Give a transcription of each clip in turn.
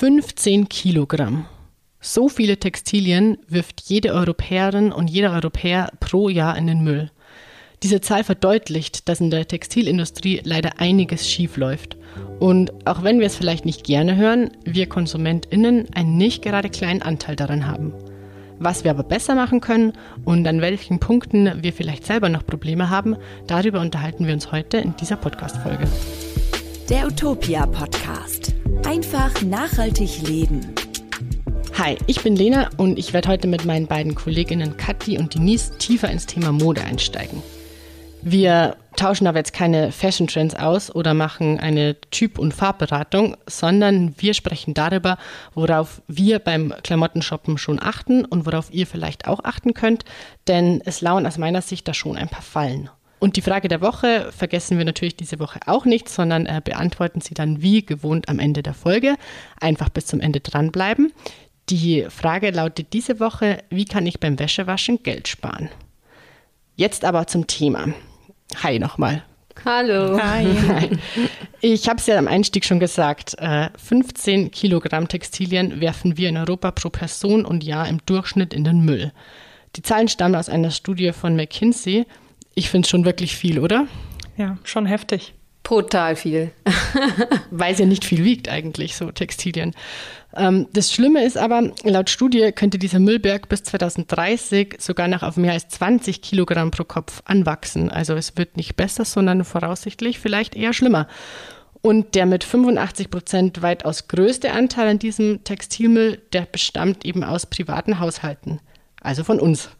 15 Kilogramm. So viele Textilien wirft jede Europäerin und jeder Europäer pro Jahr in den Müll. Diese Zahl verdeutlicht, dass in der Textilindustrie leider einiges schiefläuft. Und auch wenn wir es vielleicht nicht gerne hören, wir KonsumentInnen einen nicht gerade kleinen Anteil daran haben. Was wir aber besser machen können und an welchen Punkten wir vielleicht selber noch Probleme haben, darüber unterhalten wir uns heute in dieser Podcast-Folge. Der Utopia Podcast. Einfach nachhaltig leben. Hi, ich bin Lena und ich werde heute mit meinen beiden Kolleginnen Kathi und Denise tiefer ins Thema Mode einsteigen. Wir tauschen aber jetzt keine Fashion Trends aus oder machen eine Typ- und Farbberatung, sondern wir sprechen darüber, worauf wir beim Klamottenshoppen schon achten und worauf ihr vielleicht auch achten könnt, denn es lauern aus meiner Sicht da schon ein paar Fallen. Und die Frage der Woche vergessen wir natürlich diese Woche auch nicht, sondern äh, beantworten sie dann wie gewohnt am Ende der Folge. Einfach bis zum Ende dranbleiben. Die Frage lautet diese Woche, wie kann ich beim Wäschewaschen Geld sparen? Jetzt aber zum Thema. Hi nochmal. Hallo. Hi. Hi. Ich habe es ja am Einstieg schon gesagt. 15 äh, Kilogramm Textilien werfen wir in Europa pro Person und Jahr im Durchschnitt in den Müll. Die Zahlen stammen aus einer Studie von McKinsey. Ich finde es schon wirklich viel, oder? Ja, schon heftig. Brutal viel. Weil es ja nicht viel wiegt eigentlich, so Textilien. Ähm, das Schlimme ist aber, laut Studie könnte dieser Müllberg bis 2030 sogar noch auf mehr als 20 Kilogramm pro Kopf anwachsen. Also es wird nicht besser, sondern voraussichtlich vielleicht eher schlimmer. Und der mit 85 Prozent weitaus größte Anteil an diesem Textilmüll, der bestammt eben aus privaten Haushalten, also von uns.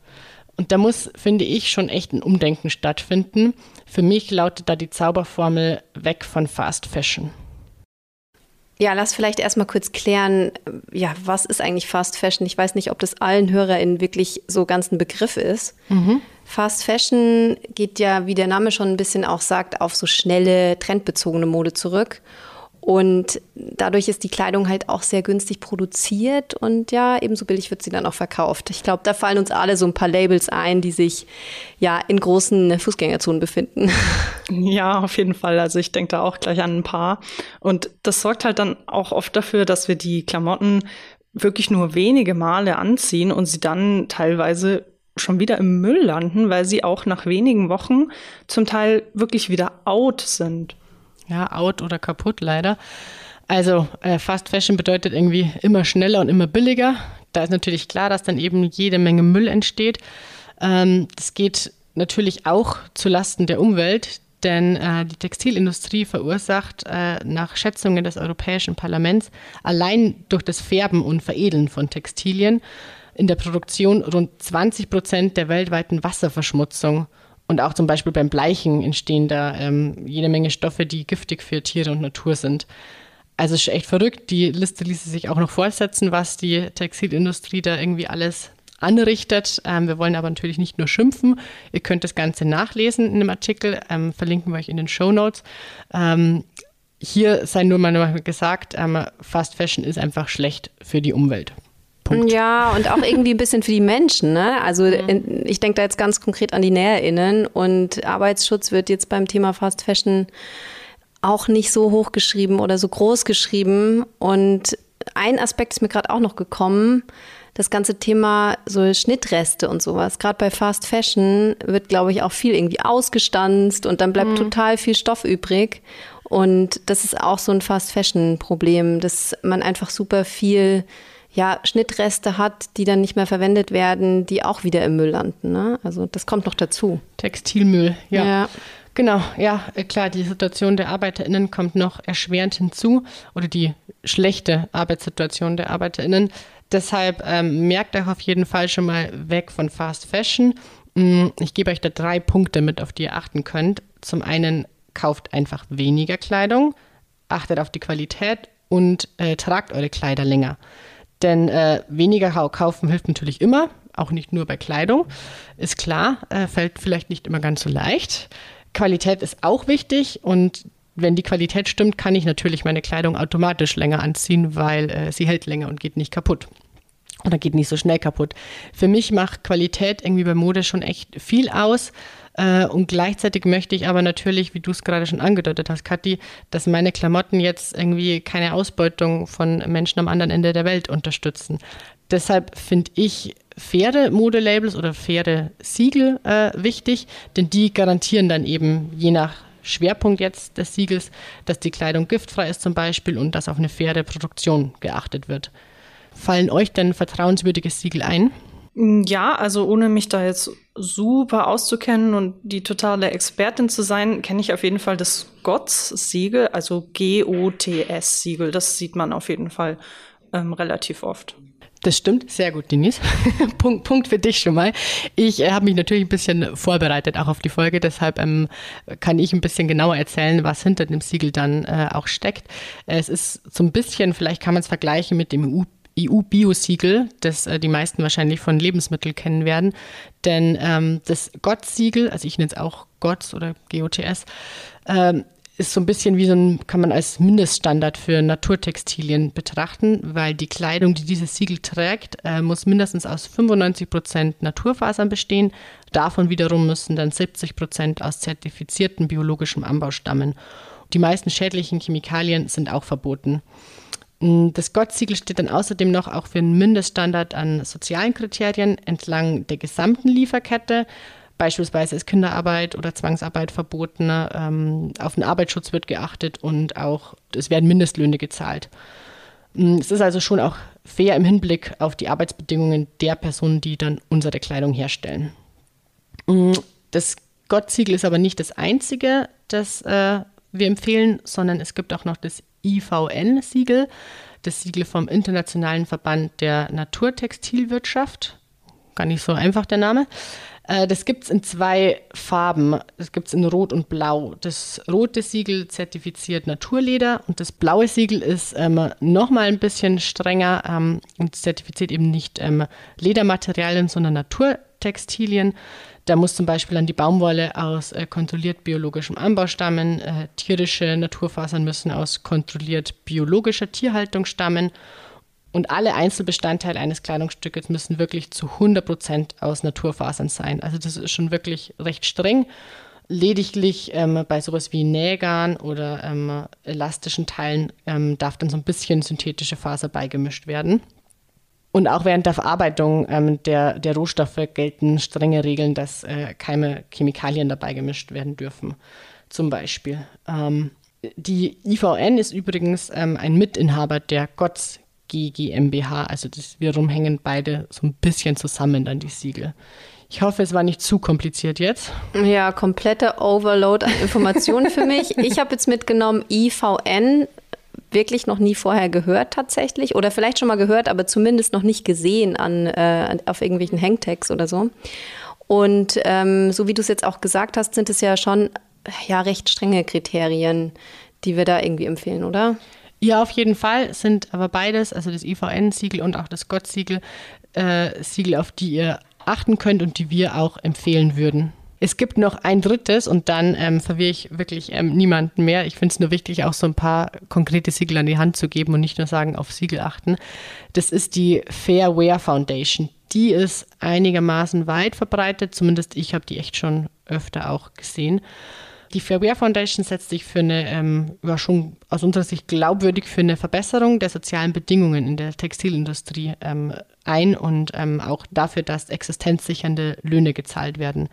Und da muss, finde ich, schon echt ein Umdenken stattfinden. Für mich lautet da die Zauberformel weg von Fast Fashion. Ja, lass vielleicht erstmal kurz klären, ja, was ist eigentlich Fast Fashion? Ich weiß nicht, ob das allen HörerInnen wirklich so ganz ein Begriff ist. Mhm. Fast Fashion geht ja, wie der Name schon ein bisschen auch sagt, auf so schnelle, trendbezogene Mode zurück. Und dadurch ist die Kleidung halt auch sehr günstig produziert und ja, ebenso billig wird sie dann auch verkauft. Ich glaube, da fallen uns alle so ein paar Labels ein, die sich ja in großen Fußgängerzonen befinden. Ja, auf jeden Fall. Also ich denke da auch gleich an ein paar. Und das sorgt halt dann auch oft dafür, dass wir die Klamotten wirklich nur wenige Male anziehen und sie dann teilweise schon wieder im Müll landen, weil sie auch nach wenigen Wochen zum Teil wirklich wieder out sind ja, out oder kaputt leider. Also äh, Fast Fashion bedeutet irgendwie immer schneller und immer billiger. Da ist natürlich klar, dass dann eben jede Menge Müll entsteht. Ähm, das geht natürlich auch zu Lasten der Umwelt, denn äh, die Textilindustrie verursacht äh, nach Schätzungen des Europäischen Parlaments allein durch das Färben und Veredeln von Textilien in der Produktion rund 20 Prozent der weltweiten Wasserverschmutzung und auch zum Beispiel beim Bleichen entstehen da ähm, jede Menge Stoffe, die giftig für Tiere und Natur sind. Also es ist echt verrückt. Die Liste ließe sich auch noch fortsetzen, was die Textilindustrie da irgendwie alles anrichtet. Ähm, wir wollen aber natürlich nicht nur schimpfen. Ihr könnt das Ganze nachlesen in dem Artikel, ähm, verlinken wir euch in den Show Notes. Ähm, hier sei nur mal gesagt, ähm, Fast Fashion ist einfach schlecht für die Umwelt. Punkt. Ja, und auch irgendwie ein bisschen für die Menschen. Ne? Also mhm. ich denke da jetzt ganz konkret an die NäherInnen und Arbeitsschutz wird jetzt beim Thema Fast Fashion auch nicht so hoch geschrieben oder so groß geschrieben. Und ein Aspekt ist mir gerade auch noch gekommen, das ganze Thema so Schnittreste und sowas. Gerade bei Fast Fashion wird, glaube ich, auch viel irgendwie ausgestanzt und dann bleibt mhm. total viel Stoff übrig. Und das ist auch so ein Fast Fashion Problem, dass man einfach super viel ja, Schnittreste hat, die dann nicht mehr verwendet werden, die auch wieder im Müll landen. Ne? Also das kommt noch dazu. Textilmüll, ja. ja. Genau, ja, äh, klar, die Situation der ArbeiterInnen kommt noch erschwerend hinzu oder die schlechte Arbeitssituation der ArbeiterInnen. Deshalb ähm, merkt euch auf jeden Fall schon mal weg von Fast Fashion. Mm, ich gebe euch da drei Punkte mit, auf die ihr achten könnt. Zum einen kauft einfach weniger Kleidung, achtet auf die Qualität und äh, tragt eure Kleider länger. Denn äh, weniger kaufen hilft natürlich immer, auch nicht nur bei Kleidung. Ist klar, äh, fällt vielleicht nicht immer ganz so leicht. Qualität ist auch wichtig und wenn die Qualität stimmt, kann ich natürlich meine Kleidung automatisch länger anziehen, weil äh, sie hält länger und geht nicht kaputt. oder geht nicht so schnell kaputt. Für mich macht Qualität irgendwie bei Mode schon echt viel aus. Äh, und gleichzeitig möchte ich aber natürlich, wie du es gerade schon angedeutet hast, Kathi, dass meine Klamotten jetzt irgendwie keine Ausbeutung von Menschen am anderen Ende der Welt unterstützen. Deshalb finde ich faire Modelabels oder faire Siegel äh, wichtig, denn die garantieren dann eben je nach Schwerpunkt jetzt des Siegels, dass die Kleidung giftfrei ist zum Beispiel und dass auf eine faire Produktion geachtet wird. Fallen euch denn vertrauenswürdige Siegel ein? Mm, ja, also ohne mich da jetzt super auszukennen und die totale Expertin zu sein, kenne ich auf jeden Fall das GOTS-Siegel, also G-O-T-S-Siegel. Das sieht man auf jeden Fall ähm, relativ oft. Das stimmt, sehr gut, Denise. Punkt, Punkt für dich schon mal. Ich äh, habe mich natürlich ein bisschen vorbereitet auch auf die Folge, deshalb ähm, kann ich ein bisschen genauer erzählen, was hinter dem Siegel dann äh, auch steckt. Es ist so ein bisschen, vielleicht kann man es vergleichen mit dem EU EU-Bio-Siegel, das äh, die meisten wahrscheinlich von Lebensmitteln kennen werden. Denn ähm, das GOTS-Siegel, also ich nenne es auch GOTS oder GOTS, ähm, ist so ein bisschen wie so ein, kann man als Mindeststandard für Naturtextilien betrachten, weil die Kleidung, die dieses Siegel trägt, äh, muss mindestens aus 95 Prozent Naturfasern bestehen. Davon wiederum müssen dann 70 Prozent aus zertifiziertem biologischem Anbau stammen. Die meisten schädlichen Chemikalien sind auch verboten. Mm, das Gott-Siegel steht dann außerdem noch auch für einen Mindeststandard an sozialen Kriterien entlang der gesamten Lieferkette. Beispielsweise ist Kinderarbeit oder Zwangsarbeit verboten, ähm, auf den Arbeitsschutz wird geachtet und auch es werden Mindestlöhne gezahlt. Mm, es ist also schon auch fair im Hinblick auf die Arbeitsbedingungen der Personen, die dann unsere Kleidung herstellen. Mm, das Gott-Siegel ist aber nicht das einzige, das äh, wir empfehlen, sondern es gibt auch noch das IVN-Siegel, das Siegel vom Internationalen Verband der Naturtextilwirtschaft. Gar nicht so einfach der Name. Äh, das gibt es in zwei Farben. Das gibt es in Rot und Blau. Das rote Siegel zertifiziert Naturleder und das blaue Siegel ist ähm, nochmal ein bisschen strenger ähm, und zertifiziert eben nicht ähm, Ledermaterialien, sondern Naturtextilien. Da muss zum Beispiel dann die Baumwolle aus äh, kontrolliert biologischem Anbau stammen, äh, tierische Naturfasern müssen aus kontrolliert biologischer Tierhaltung stammen und alle Einzelbestandteile eines Kleidungsstückes müssen wirklich zu 100 Prozent aus Naturfasern sein. Also das ist schon wirklich recht streng. Lediglich ähm, bei sowas wie Nähgarn oder ähm, elastischen Teilen ähm, darf dann so ein bisschen synthetische Faser beigemischt werden. Und auch während der Verarbeitung ähm, der, der Rohstoffe gelten strenge Regeln, dass äh, keine Chemikalien dabei gemischt werden dürfen, zum Beispiel. Ähm, die IVN ist übrigens ähm, ein Mitinhaber der GOTS GmbH, also das, wiederum hängen beide so ein bisschen zusammen dann die Siegel. Ich hoffe, es war nicht zu kompliziert jetzt. Ja, kompletter Overload an Informationen für mich. Ich habe jetzt mitgenommen IVN wirklich noch nie vorher gehört tatsächlich oder vielleicht schon mal gehört, aber zumindest noch nicht gesehen an, äh, auf irgendwelchen Hangtags oder so. Und ähm, so wie du es jetzt auch gesagt hast, sind es ja schon ja recht strenge Kriterien, die wir da irgendwie empfehlen, oder? Ja, auf jeden Fall sind aber beides, also das IVN-Siegel und auch das Gott-Siegel, äh, Siegel, auf die ihr achten könnt und die wir auch empfehlen würden. Es gibt noch ein drittes und dann ähm, verwirre ich wirklich ähm, niemanden mehr. Ich finde es nur wichtig, auch so ein paar konkrete Siegel an die Hand zu geben und nicht nur sagen, auf Siegel achten. Das ist die Fair Wear Foundation. Die ist einigermaßen weit verbreitet, zumindest ich habe die echt schon öfter auch gesehen. Die Fair Wear Foundation setzt sich für eine, ähm, ja schon aus unserer Sicht glaubwürdig für eine Verbesserung der sozialen Bedingungen in der Textilindustrie ähm, ein und ähm, auch dafür, dass existenzsichernde Löhne gezahlt werden.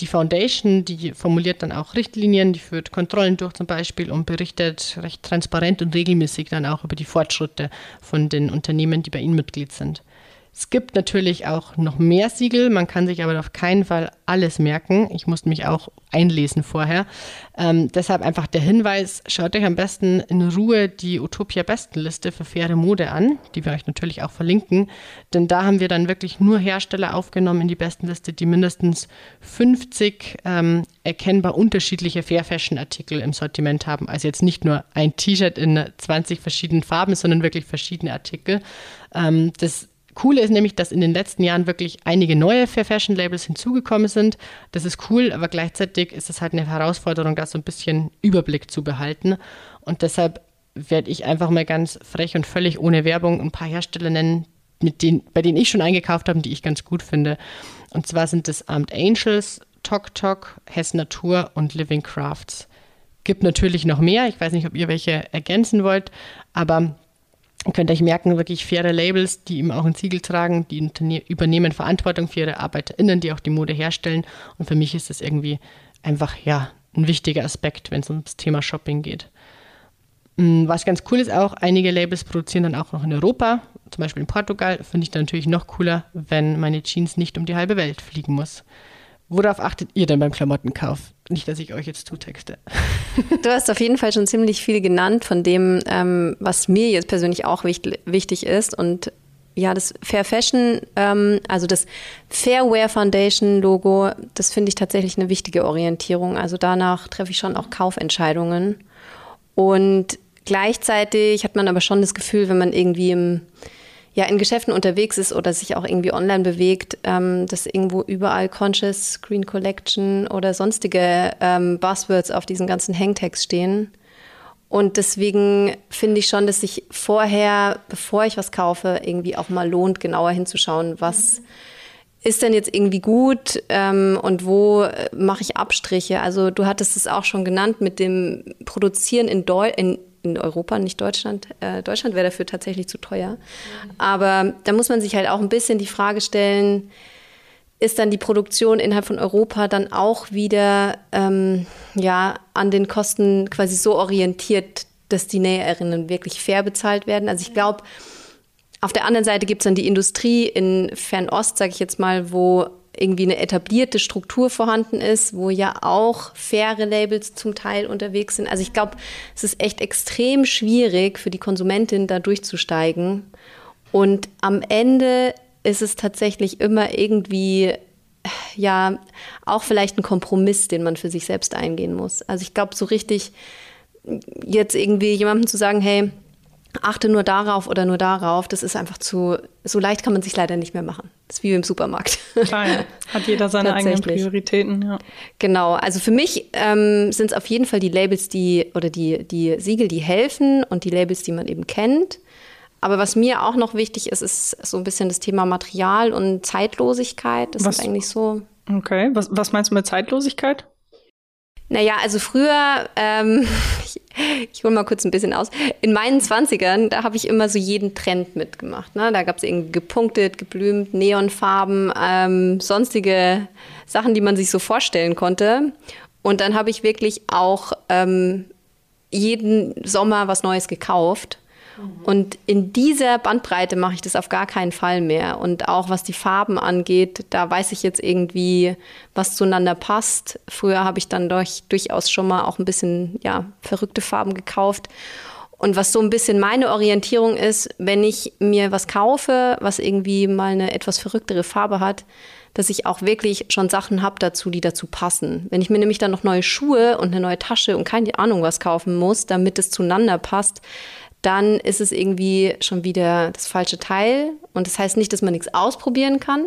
Die Foundation, die formuliert dann auch Richtlinien, die führt Kontrollen durch zum Beispiel und berichtet recht transparent und regelmäßig dann auch über die Fortschritte von den Unternehmen, die bei ihnen Mitglied sind. Es gibt natürlich auch noch mehr Siegel, man kann sich aber auf keinen Fall alles merken. Ich musste mich auch einlesen vorher. Ähm, deshalb einfach der Hinweis, schaut euch am besten in Ruhe die Utopia Bestenliste für faire Mode an, die wir euch natürlich auch verlinken. Denn da haben wir dann wirklich nur Hersteller aufgenommen in die Bestenliste, die mindestens 50 ähm, erkennbar unterschiedliche Fair Fashion Artikel im Sortiment haben. Also jetzt nicht nur ein T-Shirt in 20 verschiedenen Farben, sondern wirklich verschiedene Artikel. Ähm, das Coole ist nämlich, dass in den letzten Jahren wirklich einige neue Fair Fashion Labels hinzugekommen sind. Das ist cool, aber gleichzeitig ist es halt eine Herausforderung, da so ein bisschen Überblick zu behalten. Und deshalb werde ich einfach mal ganz frech und völlig ohne Werbung ein paar Hersteller nennen, mit denen, bei denen ich schon eingekauft habe, die ich ganz gut finde. Und zwar sind es Armed Angels, Tok Tok, Hess Natur und Living Crafts. Gibt natürlich noch mehr. Ich weiß nicht, ob ihr welche ergänzen wollt, aber könnt euch merken, wirklich faire Labels, die eben auch ein Siegel tragen, die übernehmen Verantwortung für ihre ArbeiterInnen, die auch die Mode herstellen. Und für mich ist das irgendwie einfach, ja, ein wichtiger Aspekt, wenn es ums Thema Shopping geht. Mm, was ganz cool ist auch, einige Labels produzieren dann auch noch in Europa, zum Beispiel in Portugal. Finde ich dann natürlich noch cooler, wenn meine Jeans nicht um die halbe Welt fliegen muss. Worauf achtet ihr denn beim Klamottenkauf? Nicht, dass ich euch jetzt zutexte. Du hast auf jeden Fall schon ziemlich viel genannt von dem, ähm, was mir jetzt persönlich auch wichtig, wichtig ist. Und ja, das Fair Fashion, ähm, also das Fairwear Foundation Logo, das finde ich tatsächlich eine wichtige Orientierung. Also danach treffe ich schon auch Kaufentscheidungen. Und gleichzeitig hat man aber schon das Gefühl, wenn man irgendwie im ja in Geschäften unterwegs ist oder sich auch irgendwie online bewegt, ähm, dass irgendwo überall Conscious Screen Collection oder sonstige ähm, Buzzwords auf diesen ganzen Hangtags stehen. Und deswegen finde ich schon, dass sich vorher, bevor ich was kaufe, irgendwie auch mal lohnt, genauer hinzuschauen, was ist denn jetzt irgendwie gut ähm, und wo äh, mache ich Abstriche? Also du hattest es auch schon genannt mit dem Produzieren in, Deu in in Europa, nicht Deutschland. Äh, Deutschland wäre dafür tatsächlich zu teuer. Aber da muss man sich halt auch ein bisschen die Frage stellen, ist dann die Produktion innerhalb von Europa dann auch wieder ähm, ja, an den Kosten quasi so orientiert, dass die Näherinnen wirklich fair bezahlt werden? Also ich glaube, auf der anderen Seite gibt es dann die Industrie in Fernost, sage ich jetzt mal, wo irgendwie eine etablierte Struktur vorhanden ist, wo ja auch faire Labels zum Teil unterwegs sind. Also ich glaube, es ist echt extrem schwierig für die Konsumentin da durchzusteigen. Und am Ende ist es tatsächlich immer irgendwie ja auch vielleicht ein Kompromiss, den man für sich selbst eingehen muss. Also ich glaube, so richtig jetzt irgendwie jemandem zu sagen, hey, achte nur darauf oder nur darauf, das ist einfach zu, so leicht kann man sich leider nicht mehr machen. Das ist wie im Supermarkt. Klar, ja. Hat jeder seine eigenen Prioritäten, ja. Genau, also für mich ähm, sind es auf jeden Fall die Labels, die oder die, die Siegel, die helfen und die Labels, die man eben kennt. Aber was mir auch noch wichtig ist, ist so ein bisschen das Thema Material und Zeitlosigkeit. Das was, ist eigentlich so. Okay, was, was meinst du mit Zeitlosigkeit? Naja, also früher, ähm, ich, ich hole mal kurz ein bisschen aus. In meinen Zwanzigern, da habe ich immer so jeden Trend mitgemacht. Ne? Da gab es irgendwie gepunktet, geblümt, Neonfarben, ähm, sonstige Sachen, die man sich so vorstellen konnte. Und dann habe ich wirklich auch ähm, jeden Sommer was Neues gekauft. Und in dieser Bandbreite mache ich das auf gar keinen Fall mehr. Und auch was die Farben angeht, da weiß ich jetzt irgendwie, was zueinander passt. Früher habe ich dann durch, durchaus schon mal auch ein bisschen ja, verrückte Farben gekauft. Und was so ein bisschen meine Orientierung ist, wenn ich mir was kaufe, was irgendwie mal eine etwas verrücktere Farbe hat, dass ich auch wirklich schon Sachen habe dazu, die dazu passen. Wenn ich mir nämlich dann noch neue Schuhe und eine neue Tasche und keine Ahnung was kaufen muss, damit es zueinander passt, dann ist es irgendwie schon wieder das falsche Teil. Und das heißt nicht, dass man nichts ausprobieren kann,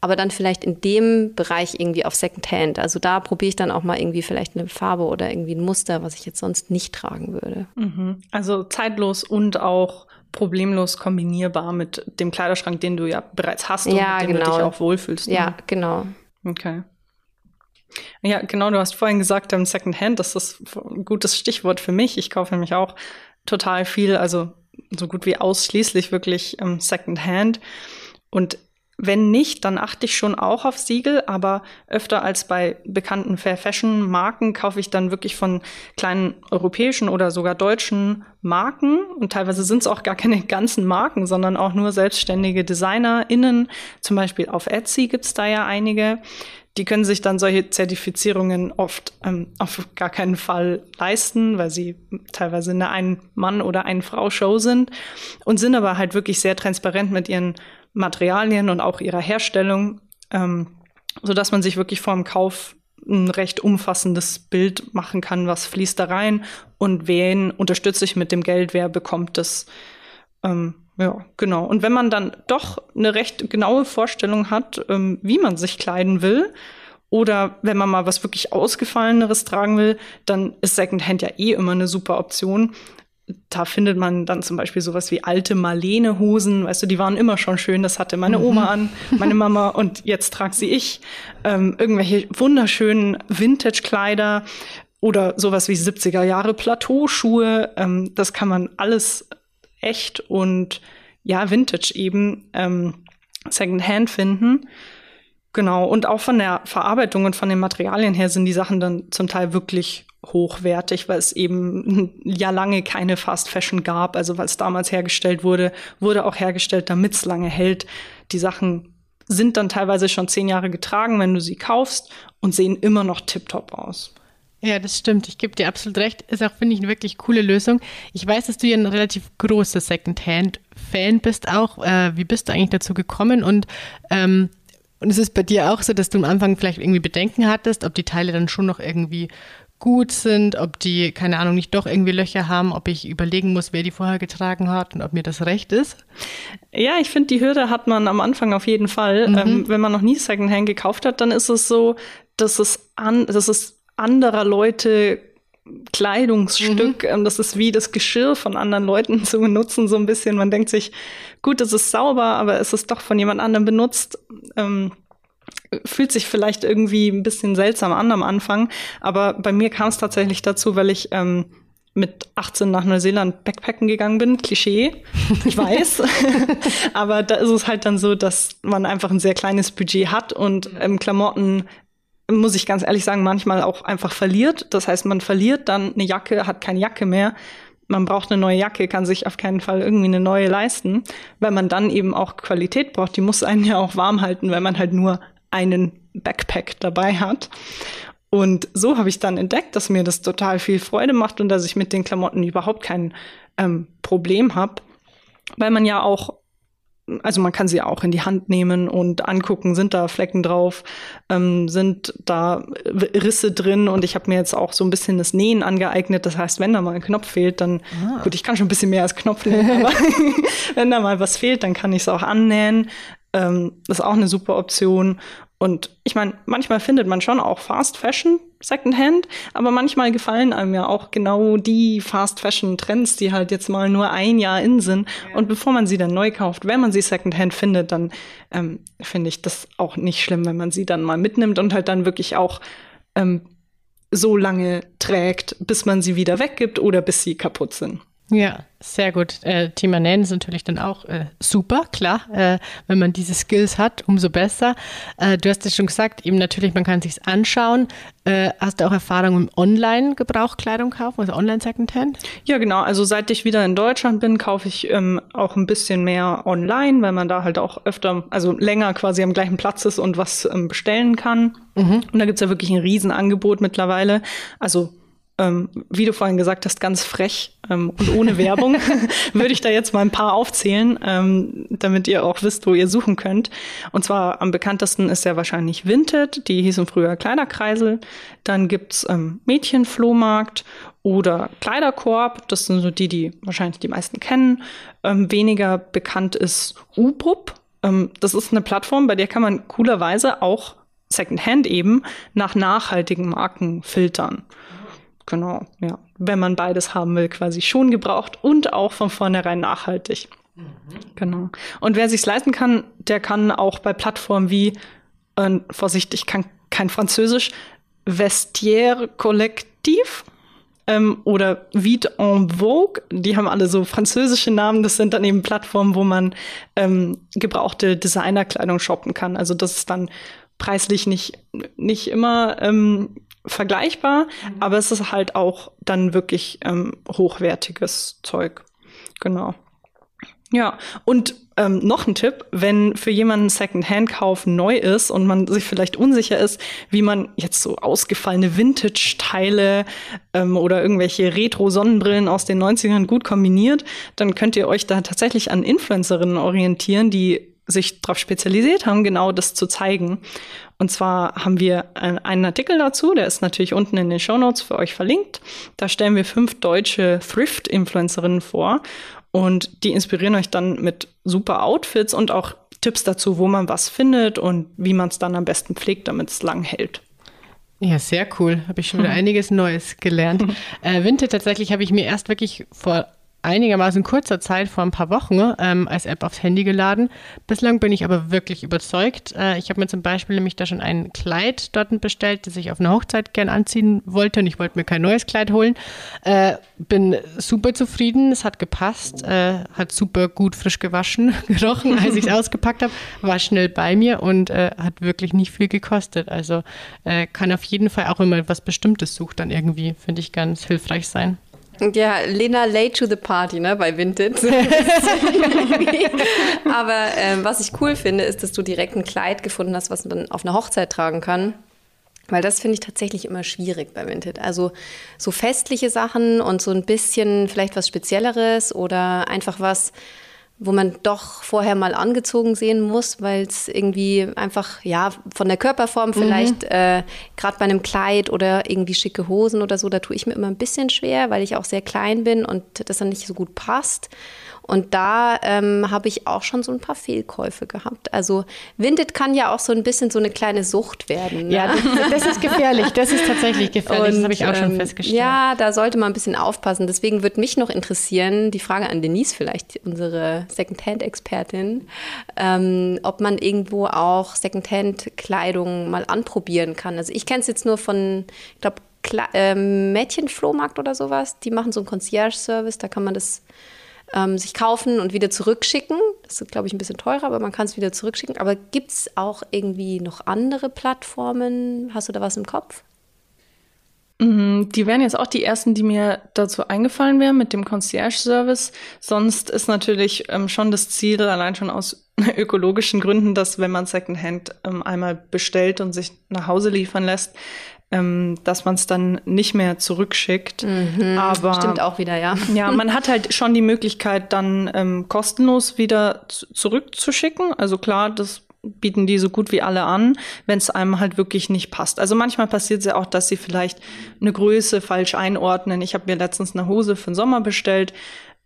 aber dann vielleicht in dem Bereich irgendwie auf Secondhand. Also da probiere ich dann auch mal irgendwie vielleicht eine Farbe oder irgendwie ein Muster, was ich jetzt sonst nicht tragen würde. Mhm. Also zeitlos und auch problemlos kombinierbar mit dem Kleiderschrank, den du ja bereits hast und ja, mit dem genau. du dich auch wohlfühlst. Ne? Ja, genau. Okay. Ja, genau, du hast vorhin gesagt, ähm, Secondhand, das ist ein gutes Stichwort für mich. Ich kaufe nämlich auch total viel, also so gut wie ausschließlich wirklich ähm, Secondhand. Und wenn nicht, dann achte ich schon auch auf Siegel, aber öfter als bei bekannten Fair Fashion Marken kaufe ich dann wirklich von kleinen europäischen oder sogar deutschen Marken. Und teilweise sind es auch gar keine ganzen Marken, sondern auch nur selbstständige DesignerInnen. Zum Beispiel auf Etsy gibt es da ja einige, die können sich dann solche Zertifizierungen oft ähm, auf gar keinen Fall leisten, weil sie teilweise eine Ein-Mann- oder Ein-Frau-Show sind und sind aber halt wirklich sehr transparent mit ihren Materialien und auch ihrer Herstellung, ähm, so dass man sich wirklich vor dem Kauf ein recht umfassendes Bild machen kann, was fließt da rein und wen unterstütze ich mit dem Geld, wer bekommt das. Ähm, ja, genau. Und wenn man dann doch eine recht genaue Vorstellung hat, ähm, wie man sich kleiden will, oder wenn man mal was wirklich Ausgefalleneres tragen will, dann ist Secondhand ja eh immer eine super Option. da findet man dann zum Beispiel sowas wie alte Marlene-Hosen. Weißt du, die waren immer schon schön. Das hatte meine Oma an, meine Mama und jetzt trage sie ich. Ähm, irgendwelche wunderschönen Vintage-Kleider oder sowas wie 70er Jahre Plateauschuhe. Ähm, das kann man alles echt und ja, Vintage eben ähm, Secondhand finden. Genau. Und auch von der Verarbeitung und von den Materialien her sind die Sachen dann zum Teil wirklich hochwertig, weil es eben ja lange keine Fast Fashion gab. Also weil es damals hergestellt wurde, wurde auch hergestellt, damit es lange hält. Die Sachen sind dann teilweise schon zehn Jahre getragen, wenn du sie kaufst und sehen immer noch tiptop aus. Ja, das stimmt. Ich gebe dir absolut recht. Ist auch, finde ich, eine wirklich coole Lösung. Ich weiß, dass du ja ein relativ großer Secondhand-Fan bist auch. Äh, wie bist du eigentlich dazu gekommen? Und ähm, und es ist bei dir auch so, dass du am Anfang vielleicht irgendwie Bedenken hattest, ob die Teile dann schon noch irgendwie gut sind, ob die, keine Ahnung, nicht doch irgendwie Löcher haben, ob ich überlegen muss, wer die vorher getragen hat und ob mir das recht ist? Ja, ich finde, die Hürde hat man am Anfang auf jeden Fall. Mhm. Ähm, wenn man noch nie Secondhand gekauft hat, dann ist es so, dass es, an, dass es anderer Leute Kleidungsstück. Mhm. Ähm, das ist wie das Geschirr von anderen Leuten zu benutzen, so ein bisschen. Man denkt sich, gut, es ist sauber, aber es ist doch von jemand anderem benutzt. Ähm, fühlt sich vielleicht irgendwie ein bisschen seltsam an am Anfang, aber bei mir kam es tatsächlich dazu, weil ich ähm, mit 18 nach Neuseeland Backpacken gegangen bin. Klischee, ich weiß. aber da ist es halt dann so, dass man einfach ein sehr kleines Budget hat und ähm, Klamotten muss ich ganz ehrlich sagen, manchmal auch einfach verliert. Das heißt, man verliert dann eine Jacke, hat keine Jacke mehr. Man braucht eine neue Jacke, kann sich auf keinen Fall irgendwie eine neue leisten, weil man dann eben auch Qualität braucht. Die muss einen ja auch warm halten, weil man halt nur einen Backpack dabei hat. Und so habe ich dann entdeckt, dass mir das total viel Freude macht und dass ich mit den Klamotten überhaupt kein ähm, Problem habe, weil man ja auch also man kann sie auch in die Hand nehmen und angucken, sind da Flecken drauf, ähm, sind da Risse drin und ich habe mir jetzt auch so ein bisschen das Nähen angeeignet. Das heißt, wenn da mal ein Knopf fehlt, dann ah. gut, ich kann schon ein bisschen mehr als Knopf nähen, aber wenn da mal was fehlt, dann kann ich es auch annähen. Ähm, das ist auch eine super Option. Und ich meine, manchmal findet man schon auch Fast Fashion Secondhand, aber manchmal gefallen einem ja auch genau die Fast Fashion Trends, die halt jetzt mal nur ein Jahr in sind. Ja. Und bevor man sie dann neu kauft, wenn man sie Secondhand findet, dann ähm, finde ich das auch nicht schlimm, wenn man sie dann mal mitnimmt und halt dann wirklich auch ähm, so lange trägt, bis man sie wieder weggibt oder bis sie kaputt sind. Ja, sehr gut. Äh, Thema Nähen ist natürlich dann auch äh, super, klar. Äh, wenn man diese Skills hat, umso besser. Äh, du hast es schon gesagt, eben natürlich, man kann sich anschauen. Äh, hast du auch Erfahrung im Online-Gebrauchkleidung kaufen, also Online-Secondhand? Ja, genau. Also seit ich wieder in Deutschland bin, kaufe ich ähm, auch ein bisschen mehr online, weil man da halt auch öfter, also länger quasi am gleichen Platz ist und was ähm, bestellen kann. Mhm. Und da gibt's ja wirklich ein Riesenangebot mittlerweile. Also ähm, wie du vorhin gesagt hast, ganz frech ähm, und ohne Werbung, würde ich da jetzt mal ein paar aufzählen, ähm, damit ihr auch wisst, wo ihr suchen könnt. Und zwar am bekanntesten ist ja wahrscheinlich Vinted, die hießen früher Kleiderkreisel. Dann gibt's ähm, Mädchenflohmarkt oder Kleiderkorb, das sind so die, die wahrscheinlich die meisten kennen. Ähm, weniger bekannt ist Ubub. Ähm, das ist eine Plattform, bei der kann man coolerweise auch Secondhand eben nach nachhaltigen Marken filtern. Genau, ja. Wenn man beides haben will, quasi schon gebraucht und auch von vornherein nachhaltig. Mhm. Genau. Und wer sich's leisten kann, der kann auch bei Plattformen wie, äh, Vorsicht, ich kann kein Französisch, Vestiaire Collectif ähm, oder Vite en Vogue, die haben alle so französische Namen. Das sind dann eben Plattformen, wo man ähm, gebrauchte Designerkleidung shoppen kann. Also das ist dann preislich nicht, nicht immer ähm, vergleichbar, mhm. aber es ist halt auch dann wirklich ähm, hochwertiges Zeug. Genau. Ja, und ähm, noch ein Tipp, wenn für jemanden Secondhand-Kauf neu ist und man sich vielleicht unsicher ist, wie man jetzt so ausgefallene Vintage-Teile ähm, oder irgendwelche Retro-Sonnenbrillen aus den 90ern gut kombiniert, dann könnt ihr euch da tatsächlich an Influencerinnen orientieren, die sich darauf spezialisiert haben, genau das zu zeigen. Und zwar haben wir einen Artikel dazu, der ist natürlich unten in den Show Notes für euch verlinkt. Da stellen wir fünf deutsche Thrift-Influencerinnen vor und die inspirieren euch dann mit super Outfits und auch Tipps dazu, wo man was findet und wie man es dann am besten pflegt, damit es lang hält. Ja, sehr cool. Habe ich schon wieder einiges Neues gelernt. Äh, Vinted tatsächlich habe ich mir erst wirklich vor einigermaßen kurzer Zeit, vor ein paar Wochen, ähm, als App aufs Handy geladen. Bislang bin ich aber wirklich überzeugt. Äh, ich habe mir zum Beispiel nämlich da schon ein Kleid dort bestellt, das ich auf einer Hochzeit gern anziehen wollte und ich wollte mir kein neues Kleid holen. Äh, bin super zufrieden, es hat gepasst, äh, hat super gut frisch gewaschen, gerochen, als ich es ausgepackt habe, war schnell bei mir und äh, hat wirklich nicht viel gekostet. Also äh, kann auf jeden Fall auch, wenn man was Bestimmtes sucht, dann irgendwie, finde ich, ganz hilfreich sein. Ja, Lena late to the party, ne, bei Vinted. Aber ähm, was ich cool finde, ist, dass du direkt ein Kleid gefunden hast, was man dann auf einer Hochzeit tragen kann. Weil das finde ich tatsächlich immer schwierig bei Vinted. Also so festliche Sachen und so ein bisschen vielleicht was Spezielleres oder einfach was, wo man doch vorher mal angezogen sehen muss, weil es irgendwie einfach, ja, von der Körperform mhm. vielleicht, mhm. äh, gerade bei einem Kleid oder irgendwie schicke Hosen oder so, da tue ich mir immer ein bisschen schwer, weil ich auch sehr klein bin und das dann nicht so gut passt. Und da ähm, habe ich auch schon so ein paar Fehlkäufe gehabt. Also Vinted kann ja auch so ein bisschen so eine kleine Sucht werden. Ne? Ja, das, das, ist gefährlich. Das ist tatsächlich gefährlich. Und, das habe ich auch schon ähm, festgestellt. Ja, da sollte man ein bisschen aufpassen. Deswegen würde mich noch interessieren, die Frage an Denise vielleicht, unsere Secondhand-Expertin, ähm, ob man irgendwo auch Secondhand-Kleidung mal anprobieren kann. Also ich kenne es jetzt nur von, ich glaube, ähm, Mädchenflohmarkt oder sowas. Die machen so einen Concierge-Service, da kann man das ähm, sich kaufen und wieder zurückschicken. Das ist, glaube ich, ein bisschen teurer, aber man kann es wieder zurückschicken. Aber gibt es auch irgendwie noch andere Plattformen? Hast du da was im Kopf? Mhm, die wären jetzt auch die ersten, die mir dazu eingefallen wären mit dem Concierge-Service. Sonst ist natürlich ähm, schon das Ziel, allein schon aus ökologischen Gründen, dass wenn man Secondhand ähm, einmal bestellt und sich nach Hause liefern lässt, ähm, dass man es dann nicht mehr zurückschickt. Mhm, Aber stimmt auch wieder, ja. Ja, man hat halt schon die Möglichkeit, dann ähm, kostenlos wieder zurückzuschicken. Also klar, das bieten die so gut wie alle an, wenn es einem halt wirklich nicht passt. Also manchmal passiert es ja auch, dass sie vielleicht eine Größe falsch einordnen. Ich habe mir letztens eine Hose für den Sommer bestellt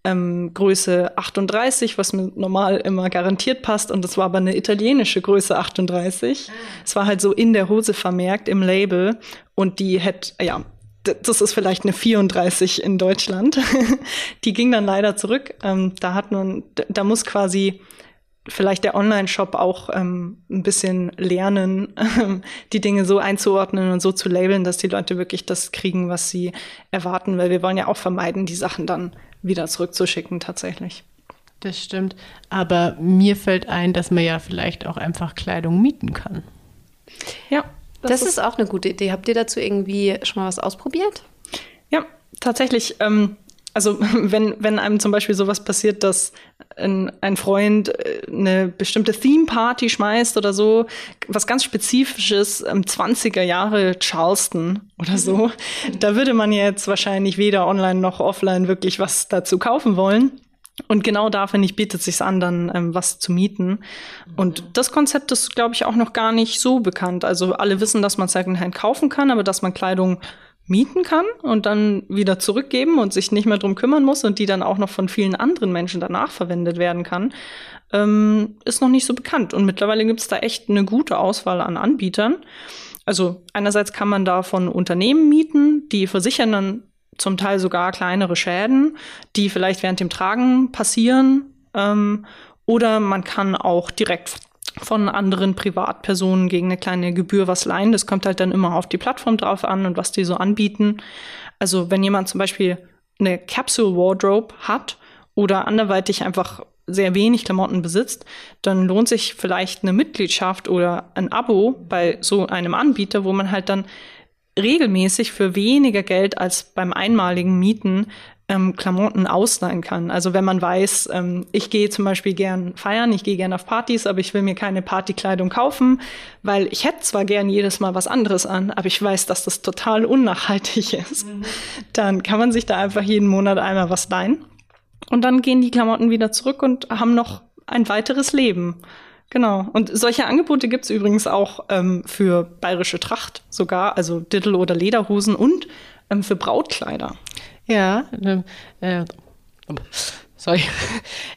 ähm, Größe 38, was mir normal immer garantiert passt. Und das war aber eine italienische Größe 38. Es war halt so in der Hose vermerkt im Label. Und die hätte, ja, das ist vielleicht eine 34 in Deutschland. die ging dann leider zurück. Ähm, da hat man, da muss quasi vielleicht der Online-Shop auch ähm, ein bisschen lernen, ähm, die Dinge so einzuordnen und so zu labeln, dass die Leute wirklich das kriegen, was sie erwarten, weil wir wollen ja auch vermeiden, die Sachen dann wieder zurückzuschicken tatsächlich. Das stimmt. Aber mir fällt ein, dass man ja vielleicht auch einfach Kleidung mieten kann. Ja. Das, das ist, ist auch eine gute Idee. Habt ihr dazu irgendwie schon mal was ausprobiert? Ja, tatsächlich. Ähm, also wenn, wenn einem zum Beispiel sowas passiert, dass ein, ein Freund äh, eine bestimmte Theme-Party schmeißt oder so, was ganz Spezifisches, ähm, 20er Jahre Charleston oder so, da würde man jetzt wahrscheinlich weder online noch offline wirklich was dazu kaufen wollen. Und genau da, finde ich, bietet sich an, dann ähm, was zu mieten. Und das Konzept ist, glaube ich, auch noch gar nicht so bekannt. Also alle wissen, dass man Secondhand kaufen kann, aber dass man Kleidung mieten kann und dann wieder zurückgeben und sich nicht mehr drum kümmern muss und die dann auch noch von vielen anderen Menschen danach verwendet werden kann, ähm, ist noch nicht so bekannt. Und mittlerweile gibt es da echt eine gute Auswahl an Anbietern. Also einerseits kann man da von Unternehmen mieten, die versichern dann zum Teil sogar kleinere Schäden, die vielleicht während dem Tragen passieren. Ähm, oder man kann auch direkt von anderen Privatpersonen gegen eine kleine Gebühr was leihen. Das kommt halt dann immer auf die Plattform drauf an und was die so anbieten. Also wenn jemand zum Beispiel eine Capsule Wardrobe hat oder anderweitig einfach sehr wenig Klamotten besitzt, dann lohnt sich vielleicht eine Mitgliedschaft oder ein Abo bei so einem Anbieter, wo man halt dann regelmäßig für weniger Geld als beim einmaligen Mieten ähm, Klamotten ausleihen kann. Also wenn man weiß, ähm, ich gehe zum Beispiel gern feiern, ich gehe gern auf Partys, aber ich will mir keine Partykleidung kaufen, weil ich hätte zwar gern jedes Mal was anderes an, aber ich weiß, dass das total unnachhaltig ist. Mhm. Dann kann man sich da einfach jeden Monat einmal was leihen. Und dann gehen die Klamotten wieder zurück und haben noch ein weiteres Leben. Genau. Und solche Angebote gibt's übrigens auch ähm, für bayerische Tracht sogar, also Dittel oder Lederhosen und ähm, für Brautkleider. Ja, äh, Sorry.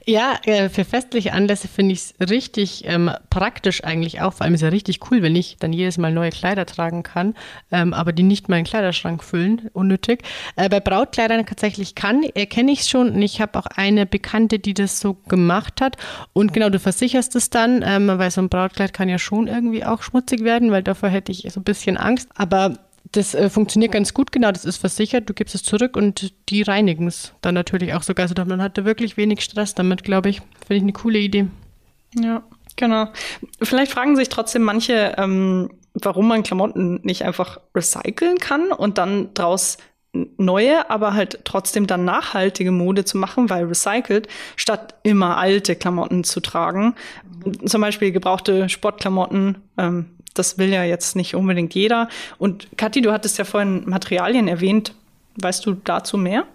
Ja, äh, für festliche Anlässe finde ich es richtig ähm, praktisch eigentlich auch. Vor allem ist es ja richtig cool, wenn ich dann jedes Mal neue Kleider tragen kann, ähm, aber die nicht meinen Kleiderschrank füllen, unnötig. Äh, bei Brautkleidern tatsächlich kann, erkenne ich es schon und ich habe auch eine Bekannte, die das so gemacht hat. Und genau, du versicherst es dann, ähm, weil so ein Brautkleid kann ja schon irgendwie auch schmutzig werden, weil davor hätte ich so ein bisschen Angst. Aber das äh, funktioniert ganz gut, genau, das ist versichert, du gibst es zurück und die reinigen es dann natürlich auch sogar. Also man hatte wirklich wenig Stress damit, glaube ich. Finde ich eine coole Idee. Ja, genau. Vielleicht fragen sich trotzdem manche, ähm, warum man Klamotten nicht einfach recyceln kann und dann draus neue, aber halt trotzdem dann nachhaltige Mode zu machen, weil recycelt, statt immer alte Klamotten zu tragen. Zum Beispiel gebrauchte Sportklamotten, ähm, das will ja jetzt nicht unbedingt jeder. Und Kathi, du hattest ja vorhin Materialien erwähnt. Weißt du dazu mehr?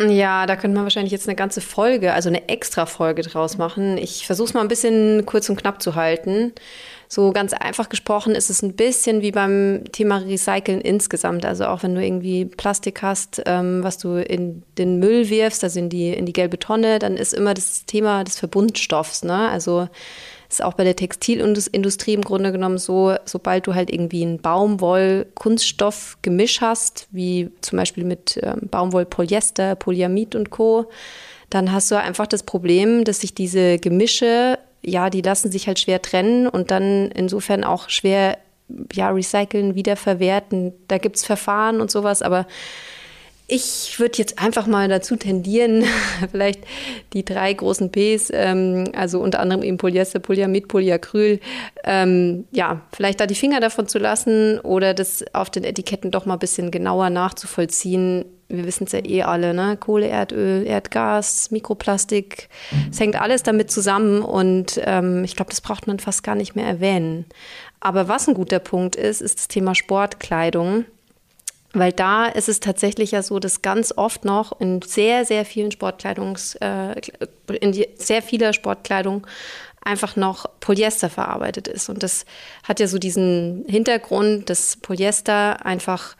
Ja, da könnte man wahrscheinlich jetzt eine ganze Folge, also eine extra Folge draus machen. Ich versuche es mal ein bisschen kurz und knapp zu halten. So ganz einfach gesprochen ist es ein bisschen wie beim Thema Recyceln insgesamt. Also auch wenn du irgendwie Plastik hast, ähm, was du in den Müll wirfst, also in die, in die gelbe Tonne, dann ist immer das Thema des Verbundstoffs. Ne? Also ist auch bei der Textilindustrie im Grunde genommen so, sobald du halt irgendwie ein Baumwoll-Kunststoff-Gemisch hast, wie zum Beispiel mit ähm, Baumwoll-Polyester, Polyamid und Co., dann hast du einfach das Problem, dass sich diese Gemische, ja, die lassen sich halt schwer trennen und dann insofern auch schwer ja, recyceln, wiederverwerten. Da gibt es Verfahren und sowas, aber ich würde jetzt einfach mal dazu tendieren, vielleicht die drei großen Ps, ähm, also unter anderem eben Polyester, Polyamid, Polyacryl, ähm, ja, vielleicht da die Finger davon zu lassen oder das auf den Etiketten doch mal ein bisschen genauer nachzuvollziehen. Wir wissen es ja eh alle, ne? Kohle, Erdöl, Erdgas, Mikroplastik, es hängt alles damit zusammen und ähm, ich glaube, das braucht man fast gar nicht mehr erwähnen. Aber was ein guter Punkt ist, ist das Thema Sportkleidung. Weil da ist es tatsächlich ja so, dass ganz oft noch in sehr, sehr vielen Sportkleidungs, äh, in sehr vieler Sportkleidung einfach noch Polyester verarbeitet ist. Und das hat ja so diesen Hintergrund, dass Polyester einfach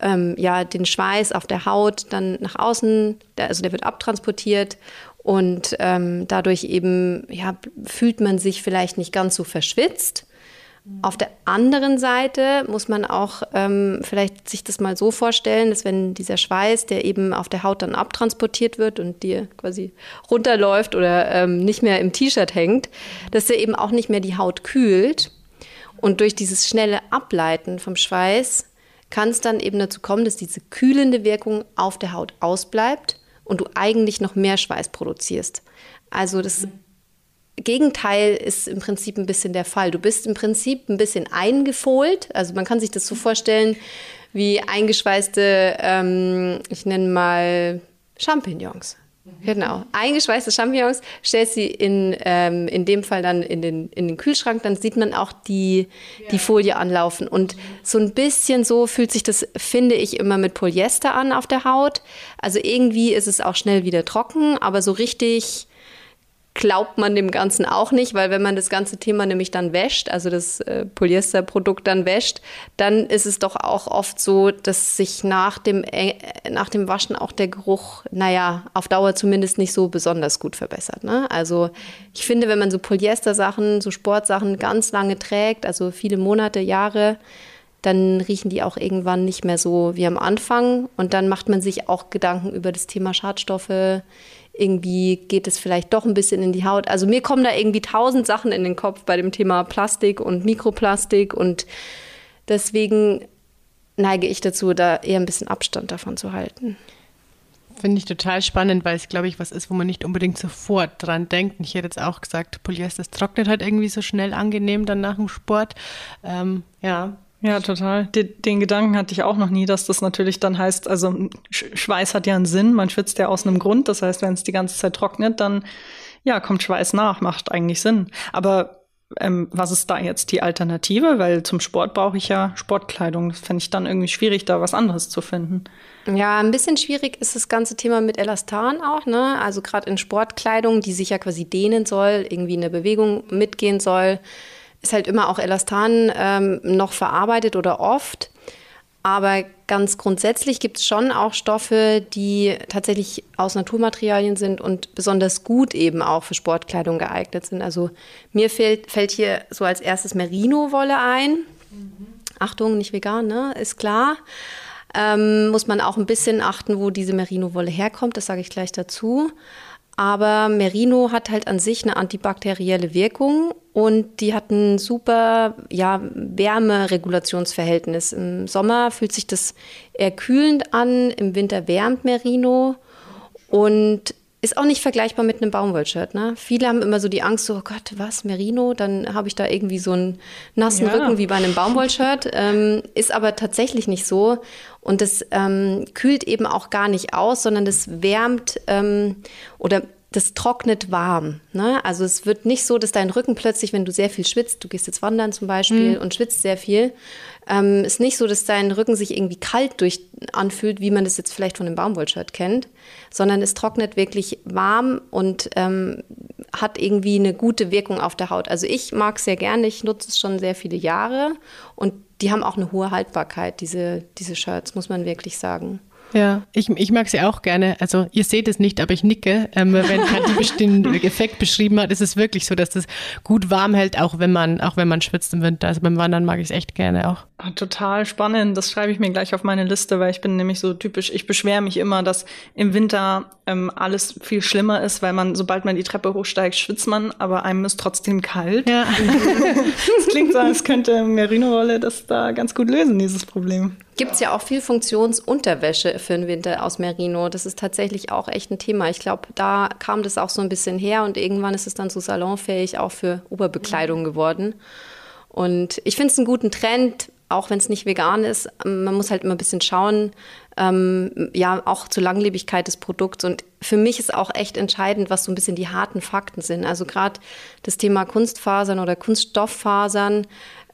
ähm, ja den Schweiß auf der Haut dann nach außen, also der wird abtransportiert und ähm, dadurch eben ja fühlt man sich vielleicht nicht ganz so verschwitzt auf der anderen Seite muss man auch ähm, vielleicht sich das mal so vorstellen, dass wenn dieser Schweiß, der eben auf der Haut dann abtransportiert wird und dir quasi runterläuft oder ähm, nicht mehr im T-Shirt hängt, dass der eben auch nicht mehr die Haut kühlt. Und durch dieses schnelle Ableiten vom Schweiß kann es dann eben dazu kommen, dass diese kühlende Wirkung auf der Haut ausbleibt und du eigentlich noch mehr Schweiß produzierst. Also das Gegenteil ist im Prinzip ein bisschen der Fall. Du bist im Prinzip ein bisschen eingefohlt. Also man kann sich das so vorstellen wie eingeschweißte, ähm, ich nenne mal Champignons. Genau, eingeschweißte Champignons, stellst sie in, ähm, in dem Fall dann in den, in den Kühlschrank, dann sieht man auch die, die Folie anlaufen. Und so ein bisschen so fühlt sich das, finde ich, immer mit Polyester an auf der Haut. Also irgendwie ist es auch schnell wieder trocken, aber so richtig glaubt man dem Ganzen auch nicht, weil wenn man das ganze Thema nämlich dann wäscht, also das äh, Polyesterprodukt dann wäscht, dann ist es doch auch oft so, dass sich nach dem, äh, nach dem Waschen auch der Geruch, naja, auf Dauer zumindest nicht so besonders gut verbessert. Ne? Also ich finde, wenn man so Polyester-Sachen, so Sportsachen ganz lange trägt, also viele Monate, Jahre, dann riechen die auch irgendwann nicht mehr so wie am Anfang. Und dann macht man sich auch Gedanken über das Thema Schadstoffe, irgendwie geht es vielleicht doch ein bisschen in die Haut. Also mir kommen da irgendwie tausend Sachen in den Kopf bei dem Thema Plastik und Mikroplastik und deswegen neige ich dazu, da eher ein bisschen Abstand davon zu halten. Finde ich total spannend, weil es, glaube ich, was ist, wo man nicht unbedingt sofort dran denkt. Ich hätte jetzt auch gesagt, Polyester trocknet halt irgendwie so schnell angenehm dann nach dem Sport. Ähm, ja, ja, total. Den, den, Gedanken hatte ich auch noch nie, dass das natürlich dann heißt, also Schweiß hat ja einen Sinn, man schwitzt ja aus einem Grund. Das heißt, wenn es die ganze Zeit trocknet, dann ja, kommt Schweiß nach, macht eigentlich Sinn. Aber ähm, was ist da jetzt die Alternative? Weil zum Sport brauche ich ja Sportkleidung. Das fände ich dann irgendwie schwierig, da was anderes zu finden. Ja, ein bisschen schwierig ist das ganze Thema mit Elastan auch, ne? Also gerade in Sportkleidung, die sich ja quasi dehnen soll, irgendwie in der Bewegung mitgehen soll ist halt immer auch Elastan ähm, noch verarbeitet oder oft. Aber ganz grundsätzlich gibt es schon auch Stoffe, die tatsächlich aus Naturmaterialien sind und besonders gut eben auch für Sportkleidung geeignet sind. Also mir fällt, fällt hier so als erstes Merino-Wolle ein. Mhm. Achtung, nicht vegan, ne? Ist klar. Ähm, muss man auch ein bisschen achten, wo diese Merino-Wolle herkommt. Das sage ich gleich dazu. Aber Merino hat halt an sich eine antibakterielle Wirkung und die hat ein super ja, Wärmeregulationsverhältnis. Im Sommer fühlt sich das eher kühlend an, im Winter wärmt Merino und ist auch nicht vergleichbar mit einem Baumwollshirt. Ne? Viele haben immer so die Angst, so, oh Gott, was, Merino? Dann habe ich da irgendwie so einen nassen ja. Rücken wie bei einem Baumwollshirt. Ähm, ist aber tatsächlich nicht so. Und das ähm, kühlt eben auch gar nicht aus, sondern das wärmt ähm, oder das trocknet warm. Ne? Also es wird nicht so, dass dein Rücken plötzlich, wenn du sehr viel schwitzt, du gehst jetzt wandern zum Beispiel mhm. und schwitzt sehr viel, ähm, ist nicht so, dass dein Rücken sich irgendwie kalt durch anfühlt, wie man das jetzt vielleicht von einem Baumwollshirt kennt, sondern es trocknet wirklich warm und ähm, hat irgendwie eine gute Wirkung auf der Haut. Also ich mag es sehr gerne, ich nutze es schon sehr viele Jahre und die haben auch eine hohe Haltbarkeit, diese, diese Shirts, muss man wirklich sagen. Ja, ich, ich mag sie auch gerne. Also ihr seht es nicht, aber ich nicke. Ähm, wenn Kati den Effekt beschrieben hat, ist es wirklich so, dass das gut warm hält, auch wenn man, auch wenn man schwitzt im Winter. Also beim Wandern mag ich es echt gerne auch. Ah, total spannend. Das schreibe ich mir gleich auf meine Liste, weil ich bin nämlich so typisch, ich beschwere mich immer, dass im Winter ähm, alles viel schlimmer ist, weil man, sobald man die Treppe hochsteigt, schwitzt man, aber einem ist trotzdem kalt. Ja. das klingt so, als könnte Merino-Wolle das da ganz gut lösen, dieses Problem. Gibt es ja auch viel Funktionsunterwäsche für den Winter aus Merino. Das ist tatsächlich auch echt ein Thema. Ich glaube, da kam das auch so ein bisschen her und irgendwann ist es dann so salonfähig auch für Oberbekleidung geworden. Und ich finde es einen guten Trend, auch wenn es nicht vegan ist. Man muss halt immer ein bisschen schauen, ähm, ja, auch zur Langlebigkeit des Produkts. Und für mich ist auch echt entscheidend, was so ein bisschen die harten Fakten sind. Also gerade das Thema Kunstfasern oder Kunststofffasern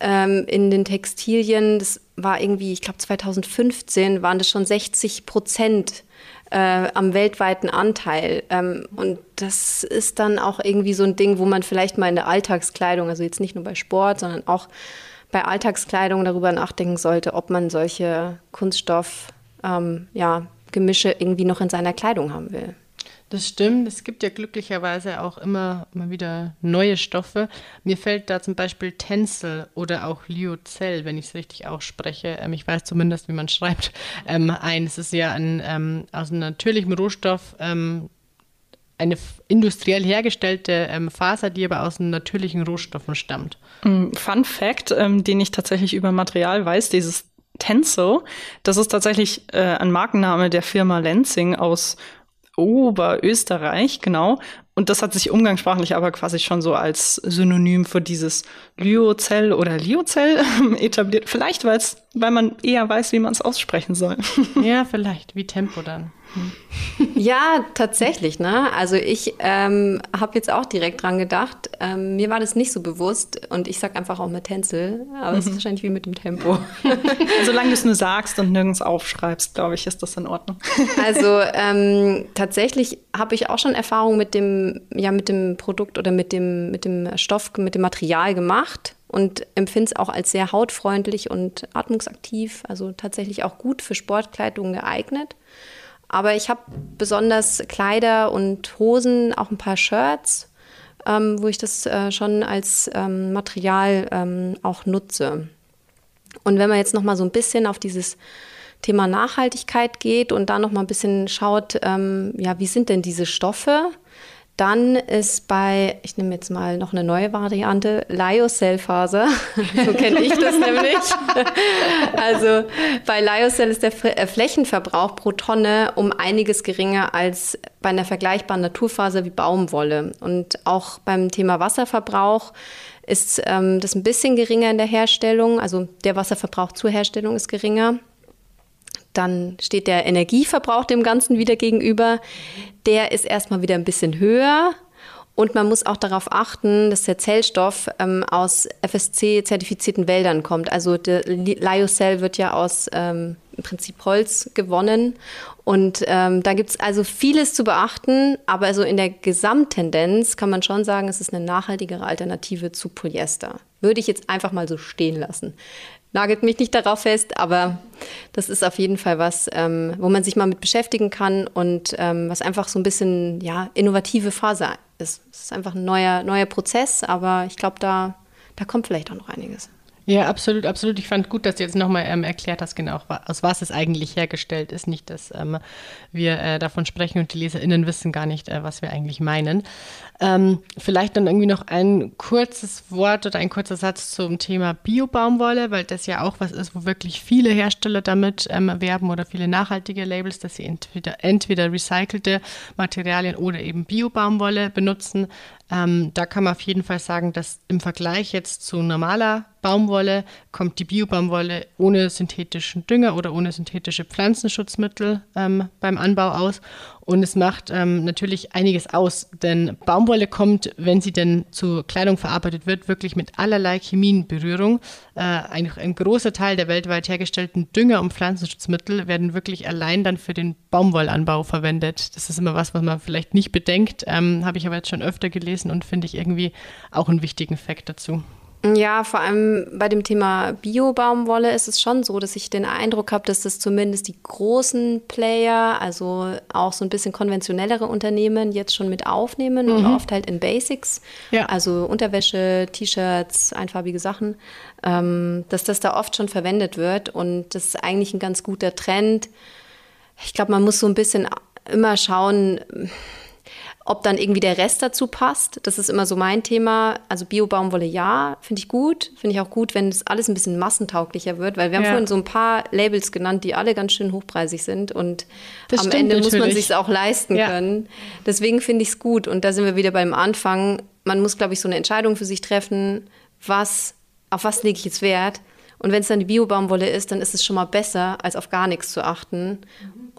ähm, in den Textilien, das war irgendwie, ich glaube 2015 waren das schon 60 Prozent äh, am weltweiten Anteil. Ähm, und das ist dann auch irgendwie so ein Ding, wo man vielleicht mal in der Alltagskleidung, also jetzt nicht nur bei Sport, sondern auch bei Alltagskleidung darüber nachdenken sollte, ob man solche Kunststoff, ähm, ja, Gemische irgendwie noch in seiner Kleidung haben will. Das stimmt. Es gibt ja glücklicherweise auch immer, immer wieder neue Stoffe. Mir fällt da zum Beispiel Tencel oder auch Lyocell, wenn ich es richtig ausspreche. Ähm, ich weiß zumindest, wie man schreibt, ähm, ein. Es ist ja ein, ähm, aus einem natürlichen Rohstoff ähm, eine industriell hergestellte ähm, Faser, die aber aus natürlichen Rohstoffen stammt. Mm, Fun Fact, ähm, den ich tatsächlich über Material weiß, dieses Tenso, das ist tatsächlich äh, ein Markenname der Firma Lenzing aus Oberösterreich, genau. Und das hat sich umgangssprachlich aber quasi schon so als Synonym für dieses Lyozell oder Liozell etabliert. Vielleicht, weil man eher weiß, wie man es aussprechen soll. Ja, vielleicht, wie Tempo dann. Ja, tatsächlich. Ne? Also ich ähm, habe jetzt auch direkt dran gedacht. Ähm, mir war das nicht so bewusst und ich sage einfach auch mit Tänzel, aber es ist mhm. wahrscheinlich wie mit dem Tempo. Solange du es nur sagst und nirgends aufschreibst, glaube ich, ist das in Ordnung. Also ähm, tatsächlich habe ich auch schon Erfahrung mit dem, ja, mit dem Produkt oder mit dem, mit dem Stoff, mit dem Material gemacht und empfinde es auch als sehr hautfreundlich und atmungsaktiv, also tatsächlich auch gut für Sportkleidung geeignet. Aber ich habe besonders Kleider und Hosen, auch ein paar Shirts, ähm, wo ich das äh, schon als ähm, Material ähm, auch nutze. Und wenn man jetzt noch mal so ein bisschen auf dieses Thema Nachhaltigkeit geht und da noch mal ein bisschen schaut, ähm, ja, wie sind denn diese Stoffe? Dann ist bei, ich nehme jetzt mal noch eine neue Variante, Lyocell-Faser. so kenne ich das nämlich. also bei Lyocell ist der äh, Flächenverbrauch pro Tonne um einiges geringer als bei einer vergleichbaren Naturfaser wie Baumwolle. Und auch beim Thema Wasserverbrauch ist ähm, das ein bisschen geringer in der Herstellung. Also der Wasserverbrauch zur Herstellung ist geringer. Dann steht der Energieverbrauch dem Ganzen wieder gegenüber. Der ist erstmal wieder ein bisschen höher. Und man muss auch darauf achten, dass der Zellstoff ähm, aus FSC-zertifizierten Wäldern kommt. Also der Lyocell wird ja aus ähm, im Prinzip Holz gewonnen. Und ähm, da gibt es also vieles zu beachten, aber also in der Gesamttendenz kann man schon sagen, es ist eine nachhaltigere Alternative zu Polyester. Würde ich jetzt einfach mal so stehen lassen. Nagelt mich nicht darauf fest, aber das ist auf jeden Fall was, ähm, wo man sich mal mit beschäftigen kann und ähm, was einfach so ein bisschen ja, innovative Phase ist. Es ist einfach ein neuer, neuer Prozess, aber ich glaube, da, da kommt vielleicht auch noch einiges. Ja, absolut, absolut. Ich fand gut, dass du jetzt nochmal ähm, erklärt hast, genau, aus was es eigentlich hergestellt ist. Nicht, dass ähm, wir äh, davon sprechen und die LeserInnen wissen gar nicht, äh, was wir eigentlich meinen. Ähm, vielleicht dann irgendwie noch ein kurzes Wort oder ein kurzer Satz zum Thema Bio-Baumwolle, weil das ja auch was ist, wo wirklich viele Hersteller damit ähm, werben oder viele nachhaltige Labels, dass sie entweder, entweder recycelte Materialien oder eben Bio-Baumwolle benutzen. Ähm, da kann man auf jeden Fall sagen, dass im Vergleich jetzt zu normaler Baumwolle kommt die Bio-Baumwolle ohne synthetischen Dünger oder ohne synthetische Pflanzenschutzmittel ähm, beim Anbau aus. Und es macht ähm, natürlich einiges aus, denn Baumwolle kommt, wenn sie denn zu Kleidung verarbeitet wird, wirklich mit allerlei Chemien in Berührung. Äh, ein, ein, großer Teil der weltweit hergestellten Dünger und Pflanzenschutzmittel werden wirklich allein dann für den Baumwollanbau verwendet. Das ist immer was, was man vielleicht nicht bedenkt, ähm, habe ich aber jetzt schon öfter gelesen und finde ich irgendwie auch einen wichtigen Fakt dazu. Ja, vor allem bei dem Thema Bio-Baumwolle ist es schon so, dass ich den Eindruck habe, dass das zumindest die großen Player, also auch so ein bisschen konventionellere Unternehmen jetzt schon mit aufnehmen mhm. und oft halt in Basics, ja. also Unterwäsche, T-Shirts, einfarbige Sachen, ähm, dass das da oft schon verwendet wird und das ist eigentlich ein ganz guter Trend. Ich glaube, man muss so ein bisschen immer schauen, ob dann irgendwie der Rest dazu passt, das ist immer so mein Thema. Also Bio-Baumwolle ja, finde ich gut. Finde ich auch gut, wenn das alles ein bisschen massentauglicher wird, weil wir haben ja. vorhin so ein paar Labels genannt, die alle ganz schön hochpreisig sind und das am Ende natürlich. muss man sich auch leisten ja. können. Deswegen finde ich es gut und da sind wir wieder beim Anfang. Man muss, glaube ich, so eine Entscheidung für sich treffen, was, auf was lege ich jetzt Wert und wenn es dann die Bio-Baumwolle ist, dann ist es schon mal besser, als auf gar nichts zu achten.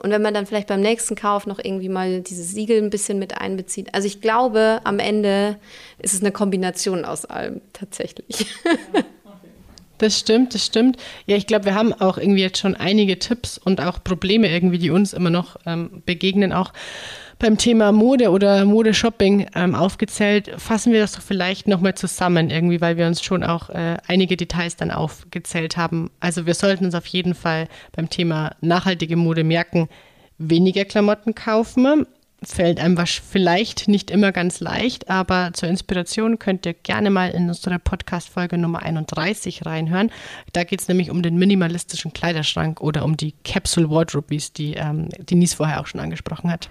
Und wenn man dann vielleicht beim nächsten Kauf noch irgendwie mal dieses Siegel ein bisschen mit einbezieht. Also ich glaube, am Ende ist es eine Kombination aus allem tatsächlich. Das stimmt, das stimmt. Ja, ich glaube, wir haben auch irgendwie jetzt schon einige Tipps und auch Probleme irgendwie, die uns immer noch ähm, begegnen, auch beim Thema Mode oder Modeshopping ähm, aufgezählt. Fassen wir das doch vielleicht nochmal zusammen irgendwie, weil wir uns schon auch äh, einige Details dann aufgezählt haben. Also wir sollten uns auf jeden Fall beim Thema nachhaltige Mode merken, weniger Klamotten kaufen. Fällt einem vielleicht nicht immer ganz leicht, aber zur Inspiration könnt ihr gerne mal in unsere Podcast-Folge Nummer 31 reinhören. Da geht es nämlich um den minimalistischen Kleiderschrank oder um die Capsule Wardrobe, wie es die ähm, Denise vorher auch schon angesprochen hat.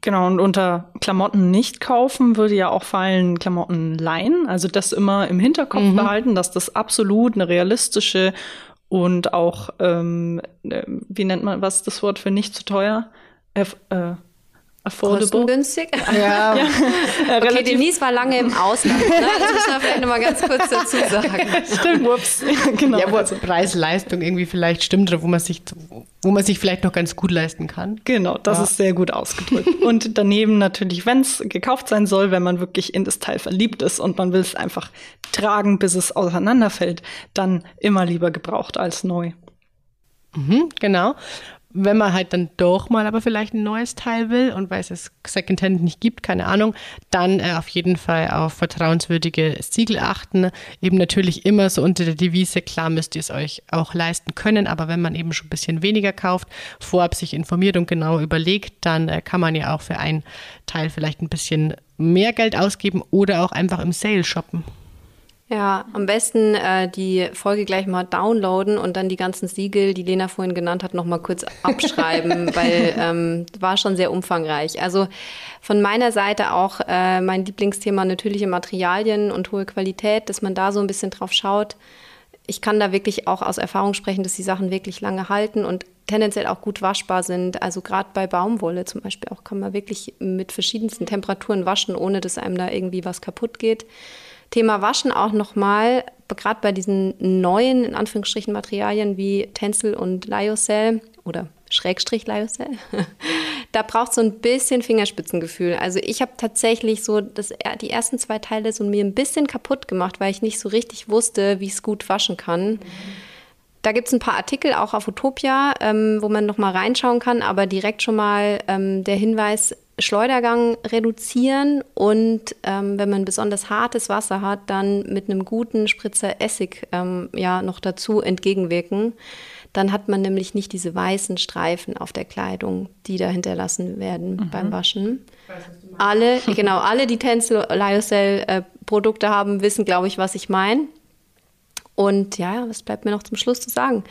Genau, und unter Klamotten nicht kaufen würde ja auch fallen Klamotten leihen. Also das immer im Hinterkopf mhm. behalten, dass das absolut eine realistische und auch, ähm, äh, wie nennt man was das Wort für nicht zu teuer? Äh, äh, affordable. Kostengünstig? Ja. ja. okay, Denise war lange im Ausland. Ne? Das müssen wir vielleicht nochmal ganz kurz dazu sagen. Stimmt, ups. genau. Ja, wo also Preis-Leistung irgendwie vielleicht stimmt oder wo man sich, wo man sich vielleicht noch ganz gut leisten kann. Genau, das ja. ist sehr gut ausgedrückt. und daneben natürlich, wenn es gekauft sein soll, wenn man wirklich in das Teil verliebt ist und man will es einfach tragen, bis es auseinanderfällt, dann immer lieber gebraucht als neu. Mhm, genau wenn man halt dann doch mal aber vielleicht ein neues Teil will und weil es Secondhand nicht gibt, keine Ahnung, dann äh, auf jeden Fall auf vertrauenswürdige Siegel achten. Eben natürlich immer so unter der Devise, klar müsst ihr es euch auch leisten können, aber wenn man eben schon ein bisschen weniger kauft, vorab sich informiert und genau überlegt, dann äh, kann man ja auch für ein Teil vielleicht ein bisschen mehr Geld ausgeben oder auch einfach im Sale shoppen. Ja, am besten äh, die Folge gleich mal downloaden und dann die ganzen Siegel, die Lena vorhin genannt hat, noch mal kurz abschreiben, weil ähm, war schon sehr umfangreich. Also von meiner Seite auch äh, mein Lieblingsthema natürliche Materialien und hohe Qualität, dass man da so ein bisschen drauf schaut. Ich kann da wirklich auch aus Erfahrung sprechen, dass die Sachen wirklich lange halten und tendenziell auch gut waschbar sind. Also gerade bei Baumwolle zum Beispiel auch kann man wirklich mit verschiedensten Temperaturen waschen, ohne dass einem da irgendwie was kaputt geht. Thema Waschen auch nochmal, gerade bei diesen neuen, in Anführungsstrichen, Materialien wie Tencel und Lyocell oder Schrägstrich Lyocell, da braucht es so ein bisschen Fingerspitzengefühl. Also ich habe tatsächlich so das, die ersten zwei Teile so mir ein bisschen kaputt gemacht, weil ich nicht so richtig wusste, wie ich es gut waschen kann. Mhm. Da gibt es ein paar Artikel auch auf Utopia, ähm, wo man nochmal reinschauen kann, aber direkt schon mal ähm, der Hinweis, Schleudergang reduzieren und ähm, wenn man besonders hartes Wasser hat, dann mit einem guten Spritzer Essig ähm, ja noch dazu entgegenwirken. Dann hat man nämlich nicht diese weißen Streifen auf der Kleidung, die da hinterlassen werden mhm. beim Waschen. Weiß, alle, genau, alle, die Tencel Lyocell äh, Produkte haben, wissen, glaube ich, was ich meine. Und ja, was bleibt mir noch zum Schluss zu sagen?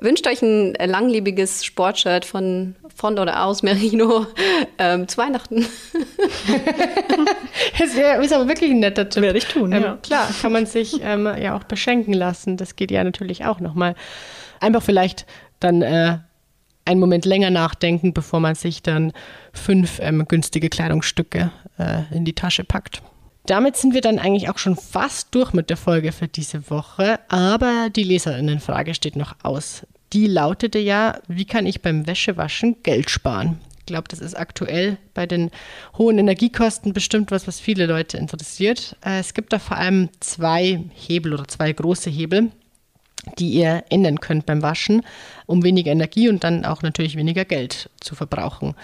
Wünscht euch ein langlebiges Sportshirt von, von oder aus Merino ähm, zu Weihnachten. das ist aber wirklich ein netter Tipp. Werde ich tun, ähm, ja. Klar, kann man sich ähm, ja auch beschenken lassen. Das geht ja natürlich auch nochmal einfach vielleicht dann äh, einen Moment länger nachdenken, bevor man sich dann fünf ähm, günstige Kleidungsstücke äh, in die Tasche packt. Damit sind wir dann eigentlich auch schon fast durch mit der Folge für diese Woche, aber die Leserinnenfrage steht noch aus. Die lautete ja, wie kann ich beim Wäschewaschen Geld sparen? Ich glaube, das ist aktuell bei den hohen Energiekosten bestimmt was, was viele Leute interessiert. Äh, es gibt da vor allem zwei Hebel oder zwei große Hebel die ihr ändern könnt beim Waschen, um weniger Energie und dann auch natürlich weniger Geld zu verbrauchen.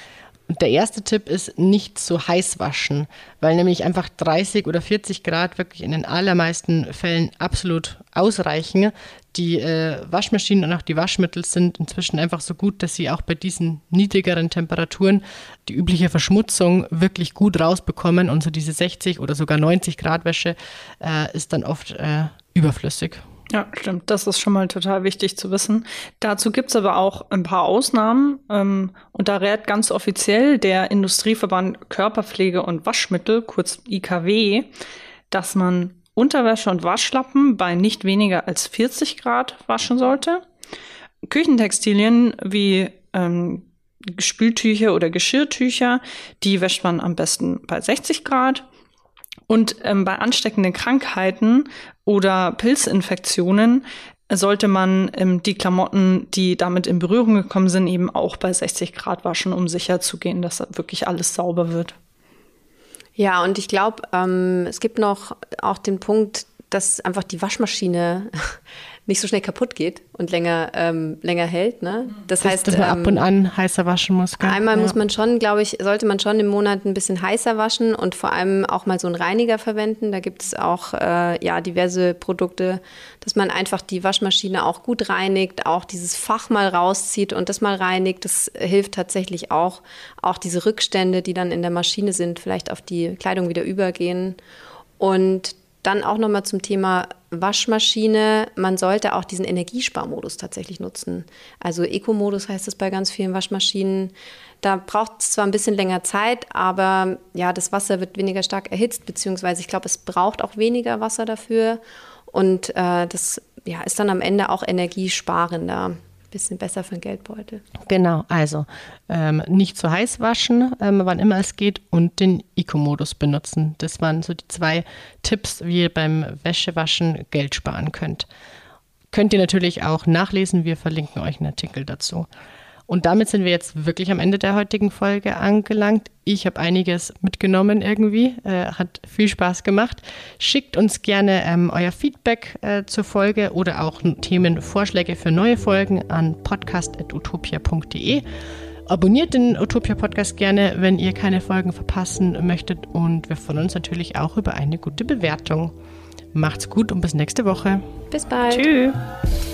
Und der erste Tipp ist, nicht zu heiß waschen, weil nämlich einfach 30 oder 40 Grad wirklich in den allermeisten Fällen absolut ausreichen. Die äh, Waschmaschinen und auch die Waschmittel sind inzwischen einfach so gut, dass sie auch bei diesen niedrigeren Temperaturen die übliche Verschmutzung wirklich gut rausbekommen. Und so diese 60 oder sogar 90 Grad Wäsche äh, ist dann oft äh, überflüssig. Ja, stimmt. Das ist schon mal total wichtig zu wissen. Dazu gibt's aber auch ein paar Ausnahmen. Ähm, und da rät ganz offiziell der Industrieverband Körperpflege und Waschmittel, kurz IKW, dass man Unterwäsche und Waschlappen bei nicht weniger als 40 Grad waschen sollte. Küchentextilien wie ähm, Spültücher oder Geschirrtücher, die wäscht man am besten bei 60 Grad. Und ähm, bei ansteckenden Krankheiten oder Pilzinfektionen sollte man ähm, die Klamotten, die damit in Berührung gekommen sind, eben auch bei 60 Grad waschen, um sicher zu gehen, dass wirklich alles sauber wird. Ja, und ich glaube, ähm, es gibt noch auch den Punkt, dass einfach die Waschmaschine nicht so schnell kaputt geht und länger, ähm, länger hält. Ne? Das, das heißt, dass man ähm, ab und an heißer waschen muss. Gell? Einmal ja. muss man schon, glaube ich, sollte man schon im Monat ein bisschen heißer waschen und vor allem auch mal so einen Reiniger verwenden. Da gibt es auch äh, ja, diverse Produkte, dass man einfach die Waschmaschine auch gut reinigt, auch dieses Fach mal rauszieht und das mal reinigt. Das hilft tatsächlich auch, auch diese Rückstände, die dann in der Maschine sind, vielleicht auf die Kleidung wieder übergehen. Und dann auch nochmal zum Thema Waschmaschine. Man sollte auch diesen Energiesparmodus tatsächlich nutzen. Also Eco-Modus heißt es bei ganz vielen Waschmaschinen. Da braucht es zwar ein bisschen länger Zeit, aber ja, das Wasser wird weniger stark erhitzt, beziehungsweise ich glaube, es braucht auch weniger Wasser dafür. Und äh, das ja, ist dann am Ende auch energiesparender bisschen besser für den Geldbeutel. Genau, also ähm, nicht zu heiß waschen, ähm, wann immer es geht, und den Eco-Modus benutzen. Das waren so die zwei Tipps, wie ihr beim Wäschewaschen Geld sparen könnt. Könnt ihr natürlich auch nachlesen, wir verlinken euch einen Artikel dazu. Und damit sind wir jetzt wirklich am Ende der heutigen Folge angelangt. Ich habe einiges mitgenommen irgendwie, äh, hat viel Spaß gemacht. Schickt uns gerne ähm, euer Feedback äh, zur Folge oder auch Themenvorschläge für neue Folgen an podcast.utopia.de. Abonniert den Utopia Podcast gerne, wenn ihr keine Folgen verpassen möchtet. Und wir freuen uns natürlich auch über eine gute Bewertung. Macht's gut und bis nächste Woche. Bis bald. Tschüss.